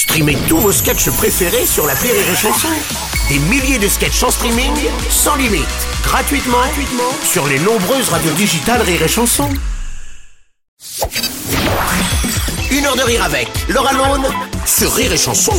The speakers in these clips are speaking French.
Streamez tous vos sketchs préférés sur la Rire et Chanson. Des milliers de sketchs en streaming, sans limite, gratuitement, gratuitement sur les nombreuses radios digitales Rire et Chanson. Une heure de rire avec Laura Lone sur Rire et Chanson.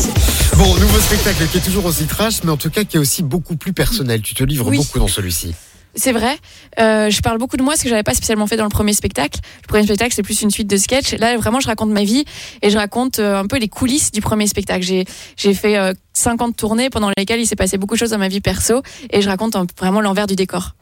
Bon, nouveau spectacle qui est toujours aussi trash, mais en tout cas qui est aussi beaucoup plus personnel. Tu te livres Oui. beaucoup dans celui-ci. C'est vrai. Euh, je parle beaucoup de moi, ce que j'avais pas spécialement fait dans le premier spectacle. Le premier spectacle, c'est plus une suite de sketchs. Là, vraiment, je raconte ma vie et je raconte euh, un peu les coulisses du premier spectacle. J'ai j'ai fait euh, 50 tournées pendant lesquelles il s'est passé beaucoup de choses dans ma vie perso et je raconte un- vraiment l'envers du décor.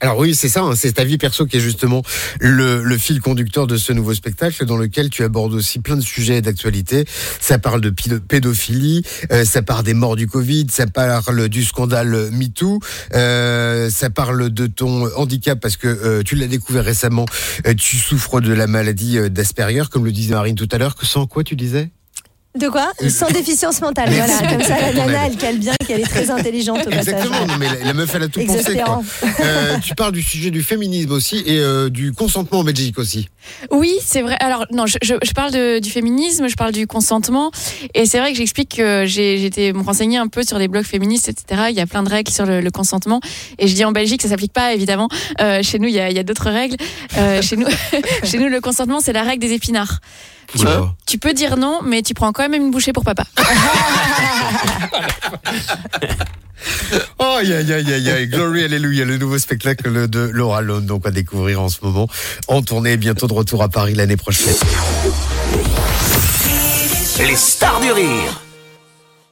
Alors oui, c'est ça, hein, c'est ta vie perso qui est justement le, le fil conducteur de ce nouveau spectacle dans lequel tu abordes aussi plein de sujets d'actualité. Ça parle de pédophilie, euh, ça parle des morts du Covid, ça parle du scandale MeToo, euh, ça parle de ton handicap parce que euh, tu l'as découvert récemment, euh, tu souffres de la maladie d'Asperger, comme le disait Marine tout à l'heure, que sans quoi tu disais? De quoi Sans déficience mentale. Voilà, comme ça, la nana, elle cale bien qu'elle est très intelligente au passage. Exactement, non, mais la, la meuf elle a tout pensé. Quoi. Euh, tu parles du sujet du féminisme aussi et euh, du consentement en Belgique aussi. Oui, c'est vrai. Alors non, je, je, je parle de- du féminisme, je parle du consentement, et c'est vrai que j'explique que j'ai été me renseigner un peu sur les blogs féministes, etc. Il y a plein de règles sur le, le consentement, et je dis en Belgique ça s'applique pas évidemment. Euh, chez nous, il y a, d'autres règles. Euh, chez nous, chez nous, le consentement c'est la règle des épinards. Tu, tu peux dire non, mais tu prends quand même une bouchée pour papa. Aïe, aïe, aïe, aïe. Glory, Alléluia, le nouveau spectacle de Laura Lone, donc à découvrir en ce moment, en tournée, bientôt de retour à Paris l'année prochaine. Les stars du rire